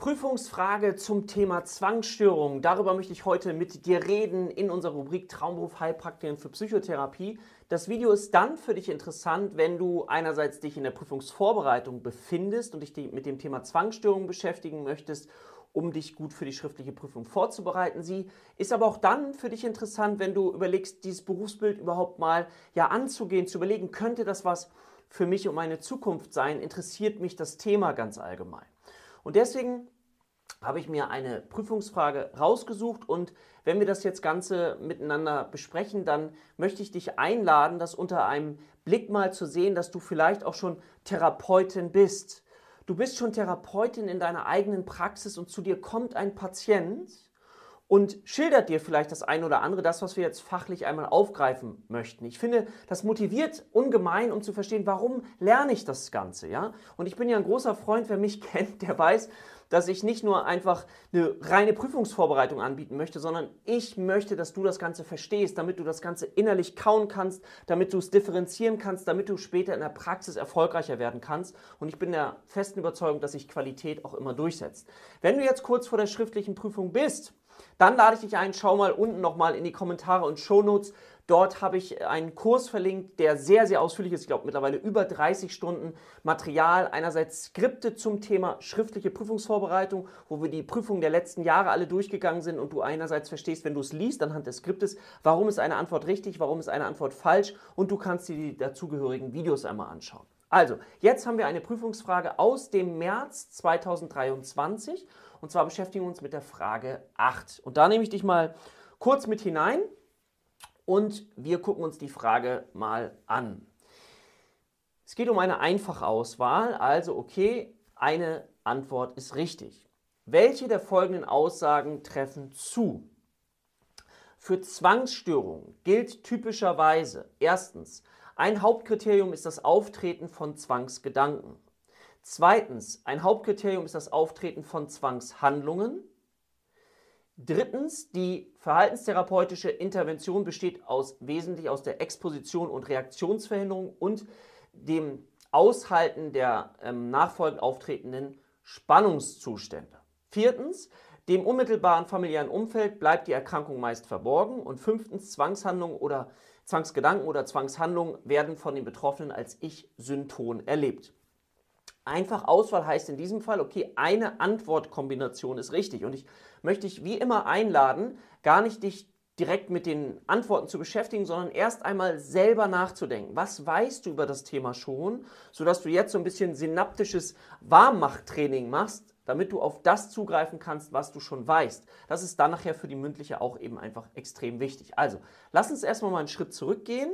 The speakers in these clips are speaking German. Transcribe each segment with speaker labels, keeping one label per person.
Speaker 1: Prüfungsfrage zum Thema Zwangsstörungen. Darüber möchte ich heute mit dir reden in unserer Rubrik Traumberuf Heilpraktikerin für Psychotherapie. Das Video ist dann für dich interessant, wenn du einerseits dich in der Prüfungsvorbereitung befindest und dich mit dem Thema Zwangsstörungen beschäftigen möchtest, um dich gut für die schriftliche Prüfung vorzubereiten. Sie ist aber auch dann für dich interessant, wenn du überlegst, dieses Berufsbild überhaupt mal ja anzugehen, zu überlegen, könnte das was für mich und meine Zukunft sein? Interessiert mich das Thema ganz allgemein? Und deswegen habe ich mir eine Prüfungsfrage rausgesucht und wenn wir das jetzt Ganze miteinander besprechen, dann möchte ich dich einladen, das unter einem Blick mal zu sehen, dass du vielleicht auch schon Therapeutin bist. Du bist schon Therapeutin in deiner eigenen Praxis und zu dir kommt ein Patient und schildert dir vielleicht das eine oder andere, das, was wir jetzt fachlich einmal aufgreifen möchten. Ich finde, das motiviert ungemein, um zu verstehen, warum lerne ich das Ganze, ja? Und ich bin ja ein großer Freund, wer mich kennt, der weiß, dass ich nicht nur einfach eine reine Prüfungsvorbereitung anbieten möchte, sondern ich möchte, dass du das Ganze verstehst, damit du das Ganze innerlich kauen kannst, damit du es differenzieren kannst, damit du später in der Praxis erfolgreicher werden kannst. Und ich bin der festen Überzeugung, dass sich Qualität auch immer durchsetzt. Wenn du jetzt kurz vor der schriftlichen Prüfung bist, dann lade ich dich ein, schau mal unten nochmal in die Kommentare und Shownotes. Dort habe ich einen Kurs verlinkt, der sehr, sehr ausführlich ist. Ich glaube mittlerweile über 30 Stunden Material. Einerseits Skripte zum Thema schriftliche Prüfungsvorbereitung, wo wir die Prüfungen der letzten Jahre alle durchgegangen sind und du einerseits verstehst, wenn du es liest anhand des Skriptes, warum ist eine Antwort richtig, warum ist eine Antwort falsch und du kannst dir die dazugehörigen Videos einmal anschauen. Also, jetzt haben wir eine Prüfungsfrage aus dem März 2023 und zwar beschäftigen wir uns mit der Frage 8. Und da nehme ich dich mal kurz mit hinein und wir gucken uns die Frage mal an. Es geht um eine Einfachauswahl, also okay, eine Antwort ist richtig. Welche der folgenden Aussagen treffen zu? Für Zwangsstörungen gilt typischerweise erstens, ein Hauptkriterium ist das Auftreten von Zwangsgedanken. Zweitens, ein Hauptkriterium ist das Auftreten von Zwangshandlungen. Drittens, die verhaltenstherapeutische Intervention besteht aus, wesentlich aus der Exposition und Reaktionsverhinderung und dem Aushalten der ähm, nachfolgend auftretenden Spannungszustände. Viertens, dem unmittelbaren familiären Umfeld bleibt die Erkrankung meist verborgen. Und fünftens, Zwangshandlungen oder Zwangsgedanken oder Zwangshandlungen werden von den Betroffenen als Ich-Synton erlebt. Einfach Auswahl heißt in diesem Fall, okay, eine Antwortkombination ist richtig. Und ich möchte dich wie immer einladen, gar nicht dich direkt mit den Antworten zu beschäftigen, sondern erst einmal selber nachzudenken. Was weißt du über das Thema schon, sodass du jetzt so ein bisschen synaptisches Warmmachtraining machst, damit du auf das zugreifen kannst, was du schon weißt. Das ist dann nachher für die mündliche auch eben einfach extrem wichtig. Also, lass uns erstmal mal einen Schritt zurückgehen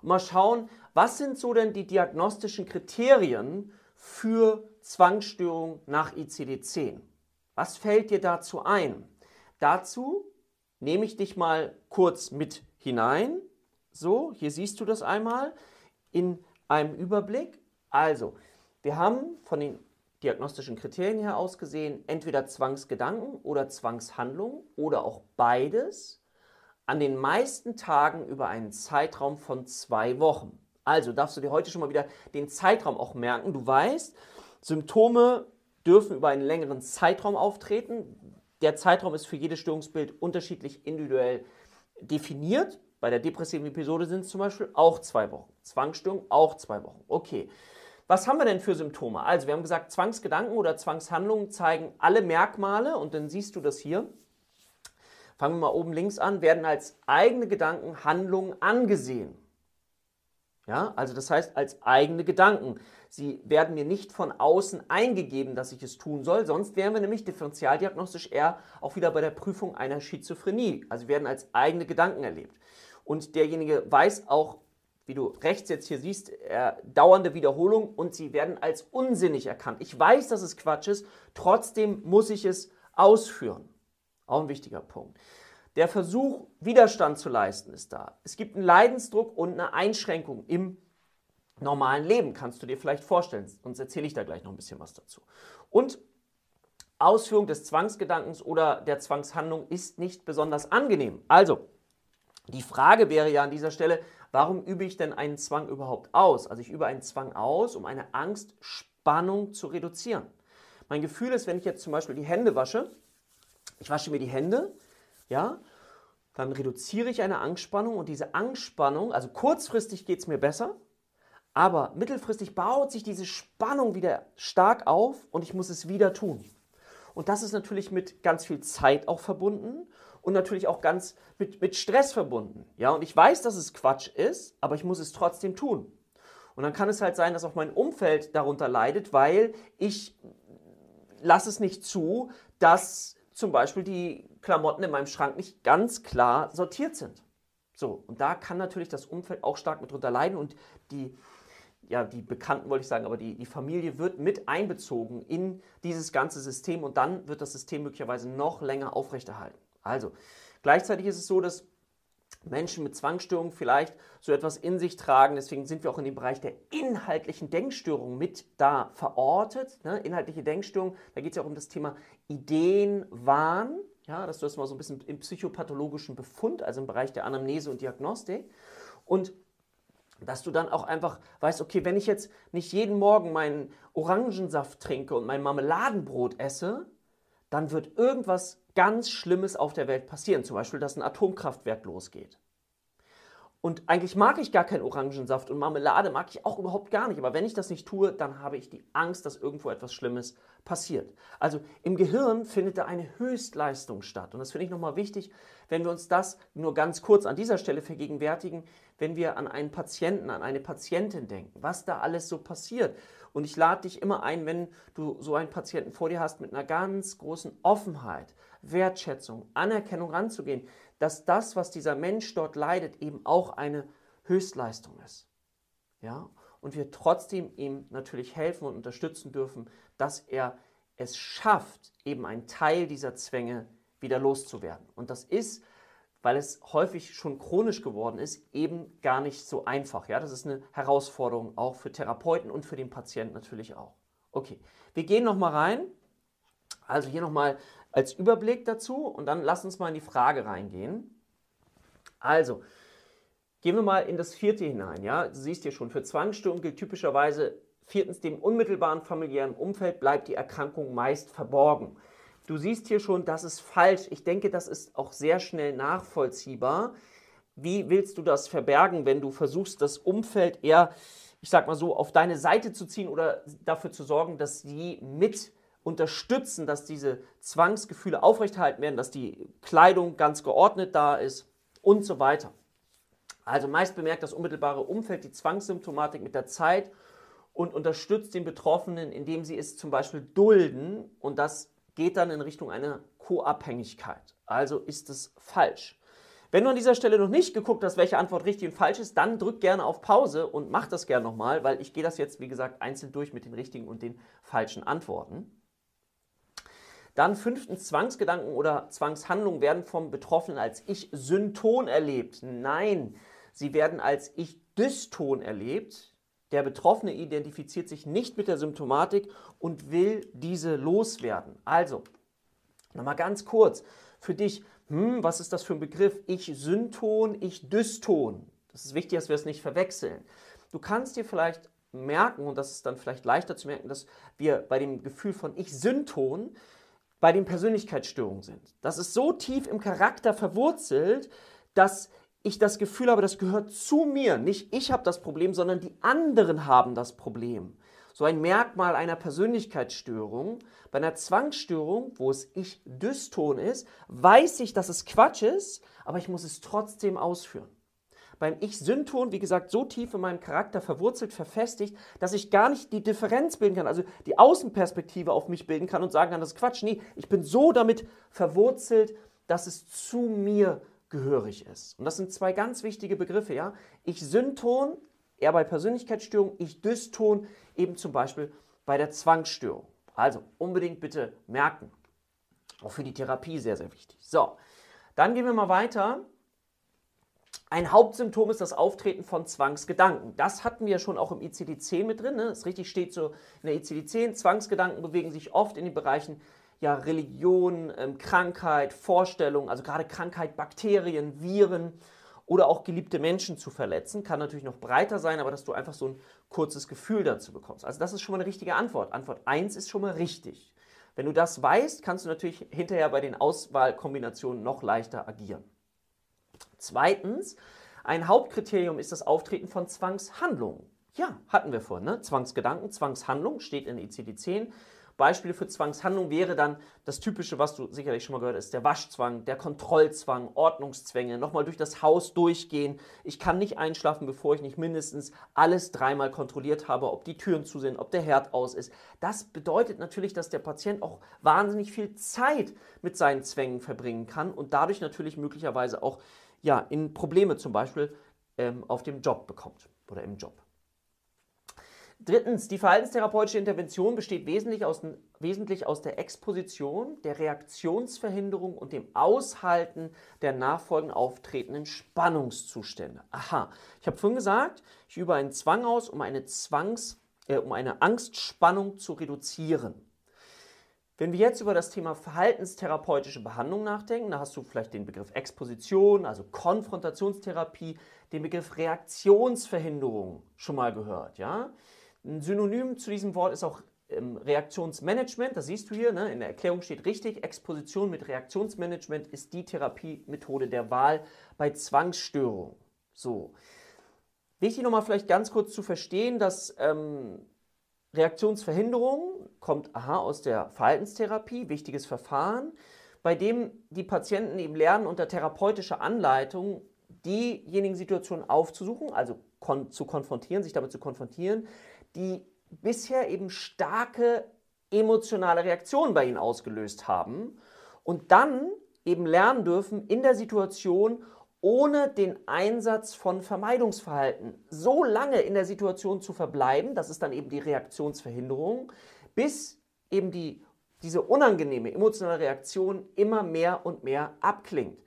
Speaker 1: und mal schauen, was sind so denn die diagnostischen Kriterien für Zwangsstörung nach ICD-10? Was fällt dir dazu ein? Dazu nehme ich dich mal kurz mit hinein. So, hier siehst du das einmal in einem Überblick. Also, wir haben von den diagnostischen Kriterien her aus gesehen entweder Zwangsgedanken oder Zwangshandlungen oder auch beides an den meisten Tagen über einen Zeitraum von zwei Wochen. Also darfst du dir heute schon mal wieder den Zeitraum auch merken. Du weißt, Symptome dürfen über einen längeren Zeitraum auftreten. Der Zeitraum ist für jedes Störungsbild unterschiedlich individuell definiert. Bei der depressiven Episode sind es zum Beispiel auch zwei Wochen. Zwangsstörung auch zwei Wochen. Okay. Was haben wir denn für Symptome? Also, wir haben gesagt, Zwangsgedanken oder Zwangshandlungen zeigen alle Merkmale und dann siehst du das hier. Fangen wir mal oben links an, werden als eigene Gedanken Handlungen angesehen. Ja, also das heißt als eigene Gedanken. Sie werden mir nicht von außen eingegeben, dass ich es tun soll, sonst wären wir nämlich differentialdiagnostisch eher auch wieder bei der Prüfung einer Schizophrenie. Also werden als eigene Gedanken erlebt. Und derjenige weiß auch, wie du rechts jetzt hier siehst, äh, dauernde Wiederholung und sie werden als unsinnig erkannt. Ich weiß, dass es Quatsch ist, trotzdem muss ich es ausführen. Auch ein wichtiger Punkt. Der Versuch, Widerstand zu leisten, ist da. Es gibt einen Leidensdruck und eine Einschränkung im normalen Leben, kannst du dir vielleicht vorstellen. Sonst erzähle ich da gleich noch ein bisschen was dazu. Und Ausführung des Zwangsgedankens oder der Zwangshandlung ist nicht besonders angenehm. Also, die Frage wäre ja an dieser Stelle, warum übe ich denn einen Zwang überhaupt aus? Also ich übe einen Zwang aus, um eine Angstspannung zu reduzieren. Mein Gefühl ist, wenn ich jetzt zum Beispiel die Hände wasche, ich wasche mir die Hände, ja, dann reduziere ich eine Angstspannung und diese Angstspannung, also kurzfristig geht es mir besser, aber mittelfristig baut sich diese Spannung wieder stark auf und ich muss es wieder tun. Und das ist natürlich mit ganz viel Zeit auch verbunden und natürlich auch ganz mit, mit Stress verbunden. Ja, und ich weiß, dass es Quatsch ist, aber ich muss es trotzdem tun. Und dann kann es halt sein, dass auch mein Umfeld darunter leidet, weil ich lasse es nicht zu, dass zum Beispiel die Klamotten in meinem Schrank nicht ganz klar sortiert sind. So, und da kann natürlich das Umfeld auch stark mit drunter leiden und die, ja, die Bekannten wollte ich sagen, aber die, die Familie wird mit einbezogen in dieses ganze System und dann wird das System möglicherweise noch länger aufrechterhalten. Also, gleichzeitig ist es so, dass Menschen mit Zwangsstörungen vielleicht so etwas in sich tragen. Deswegen sind wir auch in dem Bereich der inhaltlichen Denkstörung mit da verortet. Ne? Inhaltliche Denkstörung, da geht es ja auch um das Thema Ideenwahn. Ja, dass du das mal so ein bisschen im psychopathologischen Befund, also im Bereich der Anamnese und Diagnostik. Und dass du dann auch einfach weißt, okay, wenn ich jetzt nicht jeden Morgen meinen Orangensaft trinke und mein Marmeladenbrot esse, dann wird irgendwas ganz Schlimmes auf der Welt passieren. Zum Beispiel, dass ein Atomkraftwerk losgeht. Und eigentlich mag ich gar keinen Orangensaft und Marmelade mag ich auch überhaupt gar nicht. Aber wenn ich das nicht tue, dann habe ich die Angst, dass irgendwo etwas Schlimmes passiert. Also im Gehirn findet da eine Höchstleistung statt. Und das finde ich nochmal wichtig, wenn wir uns das nur ganz kurz an dieser Stelle vergegenwärtigen, wenn wir an einen Patienten, an eine Patientin denken, was da alles so passiert. Und ich lade dich immer ein, wenn du so einen Patienten vor dir hast, mit einer ganz großen Offenheit, Wertschätzung, Anerkennung ranzugehen, dass das, was dieser Mensch dort leidet, eben auch eine Höchstleistung ist. Ja? Und wir trotzdem ihm natürlich helfen und unterstützen dürfen, dass er es schafft, eben einen Teil dieser Zwänge wieder loszuwerden. Und das ist, weil es häufig schon chronisch geworden ist, eben gar nicht so einfach. Ja, das ist eine Herausforderung auch für Therapeuten und für den Patienten natürlich auch. Okay, wir gehen noch mal rein. Also hier noch mal als Überblick dazu und dann lass uns mal in die Frage reingehen. Also, gehen wir mal in das vierte hinein. Ja? Du siehst hier schon, für Zwangsstörungen gilt typischerweise viertens, dem unmittelbaren familiären Umfeld bleibt die Erkrankung meist verborgen. Du siehst hier schon, das ist falsch. Ich denke, das ist auch sehr schnell nachvollziehbar. Wie willst du das verbergen, wenn du versuchst, das Umfeld eher, ich sag mal so, auf deine Seite zu ziehen oder dafür zu sorgen, dass sie mit unterstützen, dass diese Zwangsgefühle aufrechterhalten werden, dass die Kleidung ganz geordnet da ist und so weiter. Also meist bemerkt das unmittelbare Umfeld die Zwangssymptomatik mit der Zeit und unterstützt den Betroffenen, indem sie es zum Beispiel dulden und das geht dann in Richtung einer Co-Abhängigkeit. Also ist es falsch. Wenn du an dieser Stelle noch nicht geguckt hast, welche Antwort richtig und falsch ist, dann drück gerne auf Pause und mach das gerne nochmal, weil ich gehe das jetzt, wie gesagt, einzeln durch mit den richtigen und den falschen Antworten. Dann fünftens, Zwangsgedanken oder Zwangshandlungen werden vom Betroffenen als Ich-Synton erlebt. Nein, sie werden als Ich-Dyston erlebt. Der Betroffene identifiziert sich nicht mit der Symptomatik und will diese loswerden. Also, nochmal ganz kurz für dich, hm, was ist das für ein Begriff? Ich-Synton, Ich-Dyston. Das ist wichtig, dass wir es nicht verwechseln. Du kannst dir vielleicht merken, und das ist dann vielleicht leichter zu merken, dass wir bei dem Gefühl von Ich-Synton bei den Persönlichkeitsstörungen sind. Das ist so tief im Charakter verwurzelt, dass ich das Gefühl habe, das gehört zu mir. Nicht ich habe das Problem, sondern die anderen haben das Problem. So ein Merkmal einer Persönlichkeitsstörung. Bei einer Zwangsstörung, wo es ich Dyston ist, weiß ich, dass es Quatsch ist, aber ich muss es trotzdem ausführen beim Ich-Synton, wie gesagt, so tief in meinem Charakter verwurzelt, verfestigt, dass ich gar nicht die Differenz bilden kann, also die Außenperspektive auf mich bilden kann und sagen kann, das ist Quatsch. Nee, ich bin so damit verwurzelt, dass es zu mir gehörig ist. Und das sind zwei ganz wichtige Begriffe, ja. Ich-Synton, eher bei Persönlichkeitsstörung, Ich-Dyston, eben zum Beispiel bei der Zwangsstörung. Also unbedingt bitte merken. Auch für die Therapie sehr, sehr wichtig. So, dann gehen wir mal weiter ein Hauptsymptom ist das Auftreten von Zwangsgedanken. Das hatten wir schon auch im ICD-10 mit drin. Ne? Das richtig steht so in der ICD-10. Zwangsgedanken bewegen sich oft in den Bereichen ja, Religion, ähm, Krankheit, Vorstellung, also gerade Krankheit, Bakterien, Viren oder auch geliebte Menschen zu verletzen. Kann natürlich noch breiter sein, aber dass du einfach so ein kurzes Gefühl dazu bekommst. Also das ist schon mal eine richtige Antwort. Antwort 1 ist schon mal richtig. Wenn du das weißt, kannst du natürlich hinterher bei den Auswahlkombinationen noch leichter agieren. Zweitens, ein Hauptkriterium ist das Auftreten von Zwangshandlungen. Ja, hatten wir vorhin, ne? Zwangsgedanken, Zwangshandlung steht in ICD-10. Beispiele für Zwangshandlung wäre dann das Typische, was du sicherlich schon mal gehört hast, der Waschzwang, der Kontrollzwang, Ordnungszwänge, nochmal durch das Haus durchgehen. Ich kann nicht einschlafen, bevor ich nicht mindestens alles dreimal kontrolliert habe, ob die Türen zu sind, ob der Herd aus ist. Das bedeutet natürlich, dass der Patient auch wahnsinnig viel Zeit mit seinen Zwängen verbringen kann und dadurch natürlich möglicherweise auch ja, in Probleme zum Beispiel ähm, auf dem Job bekommt oder im Job. Drittens, die verhaltenstherapeutische Intervention besteht wesentlich aus, wesentlich aus, der Exposition, der Reaktionsverhinderung und dem Aushalten der nachfolgend auftretenden Spannungszustände. Aha, ich habe vorhin gesagt, ich übe einen Zwang aus, um eine, Zwangs, äh, um eine Angstspannung zu reduzieren. Wenn wir jetzt über das Thema verhaltenstherapeutische Behandlung nachdenken, da hast du vielleicht den Begriff Exposition, also Konfrontationstherapie, den Begriff Reaktionsverhinderung schon mal gehört, ja? Ein Synonym zu diesem Wort ist auch ähm, Reaktionsmanagement. Das siehst du hier, ne? in der Erklärung steht richtig, Exposition mit Reaktionsmanagement ist die Therapiemethode der Wahl bei Zwangsstörungen. So. Wichtig nochmal vielleicht ganz kurz zu verstehen, dass ähm, Reaktionsverhinderung kommt aha, aus der Verhaltenstherapie, wichtiges Verfahren, bei dem die Patienten eben lernen, unter therapeutischer Anleitung diejenigen Situationen aufzusuchen, also kon zu konfrontieren, sich damit zu konfrontieren, die bisher eben starke emotionale Reaktionen bei ihnen ausgelöst haben und dann eben lernen dürfen, in der Situation ohne den Einsatz von Vermeidungsverhalten so lange in der Situation zu verbleiben, das ist dann eben die Reaktionsverhinderung, bis eben die, diese unangenehme emotionale Reaktion immer mehr und mehr abklingt.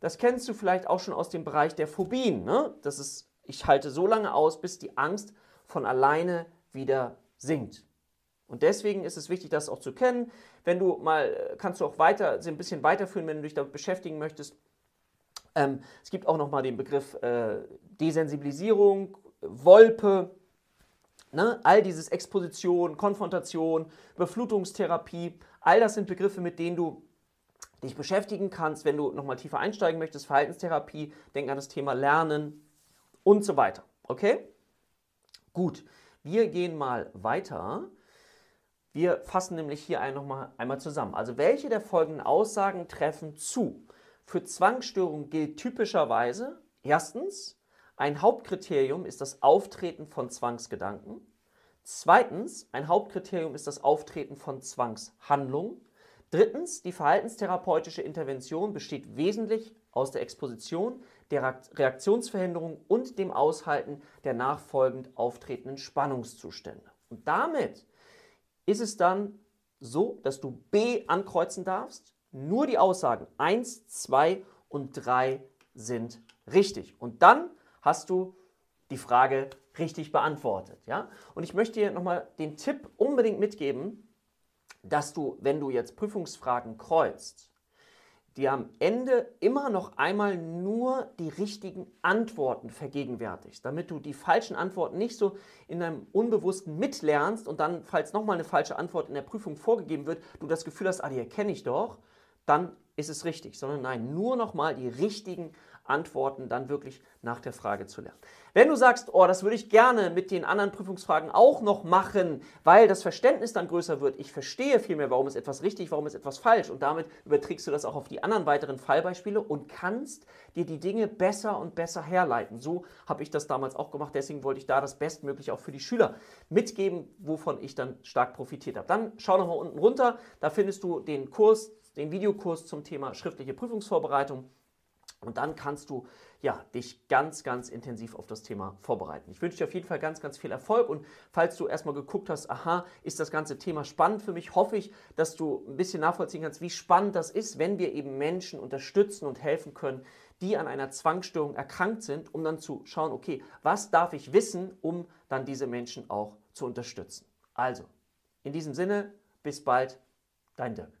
Speaker 1: Das kennst du vielleicht auch schon aus dem Bereich der Phobien. Ne? Das ist, ich halte so lange aus, bis die Angst von alleine wieder sinkt. Und deswegen ist es wichtig, das auch zu kennen. Wenn du mal, kannst du auch weiter, ein bisschen weiterführen, wenn du dich damit beschäftigen möchtest. Ähm, es gibt auch nochmal den Begriff äh, Desensibilisierung, Wolpe, ne? all dieses Exposition, Konfrontation, Überflutungstherapie, all das sind Begriffe, mit denen du dich beschäftigen kannst, wenn du nochmal tiefer einsteigen möchtest, Verhaltenstherapie, denk an das Thema Lernen und so weiter. Okay? Gut, wir gehen mal weiter. Wir fassen nämlich hier ein, nochmal einmal zusammen. Also welche der folgenden Aussagen treffen zu? Für Zwangsstörungen gilt typischerweise erstens, ein Hauptkriterium ist das Auftreten von Zwangsgedanken. Zweitens, ein Hauptkriterium ist das Auftreten von Zwangshandlungen. Drittens, die verhaltenstherapeutische Intervention besteht wesentlich aus der Exposition, der Reaktionsverhinderung und dem Aushalten der nachfolgend auftretenden Spannungszustände. Und damit ist es dann so, dass du B ankreuzen darfst. Nur die Aussagen 1, 2 und 3 sind richtig. Und dann hast du die Frage richtig beantwortet. Ja? Und ich möchte dir nochmal den Tipp unbedingt mitgeben, dass du, wenn du jetzt Prüfungsfragen kreuzt, die am Ende immer noch einmal nur die richtigen Antworten vergegenwärtigst, damit du die falschen Antworten nicht so in deinem Unbewussten mitlernst und dann, falls nochmal eine falsche Antwort in der Prüfung vorgegeben wird, du das Gefühl hast, ah, die erkenne ich doch, dann ist es richtig, sondern nein, nur nochmal die richtigen Antworten dann wirklich nach der Frage zu lernen. Wenn du sagst, oh, das würde ich gerne mit den anderen Prüfungsfragen auch noch machen, weil das Verständnis dann größer wird, ich verstehe vielmehr, warum ist etwas richtig, warum ist etwas falsch und damit überträgst du das auch auf die anderen weiteren Fallbeispiele und kannst dir die Dinge besser und besser herleiten. So habe ich das damals auch gemacht, deswegen wollte ich da das Bestmögliche auch für die Schüler mitgeben, wovon ich dann stark profitiert habe. Dann schau nochmal unten runter, da findest du den Kurs, den Videokurs zum Thema schriftliche Prüfungsvorbereitung. Und dann kannst du ja, dich ganz, ganz intensiv auf das Thema vorbereiten. Ich wünsche dir auf jeden Fall ganz, ganz viel Erfolg und falls du erstmal geguckt hast, aha, ist das ganze Thema spannend für mich, hoffe ich, dass du ein bisschen nachvollziehen kannst, wie spannend das ist, wenn wir eben Menschen unterstützen und helfen können, die an einer Zwangsstörung erkrankt sind, um dann zu schauen, okay, was darf ich wissen, um dann diese Menschen auch zu unterstützen. Also, in diesem Sinne, bis bald, dein Dirk.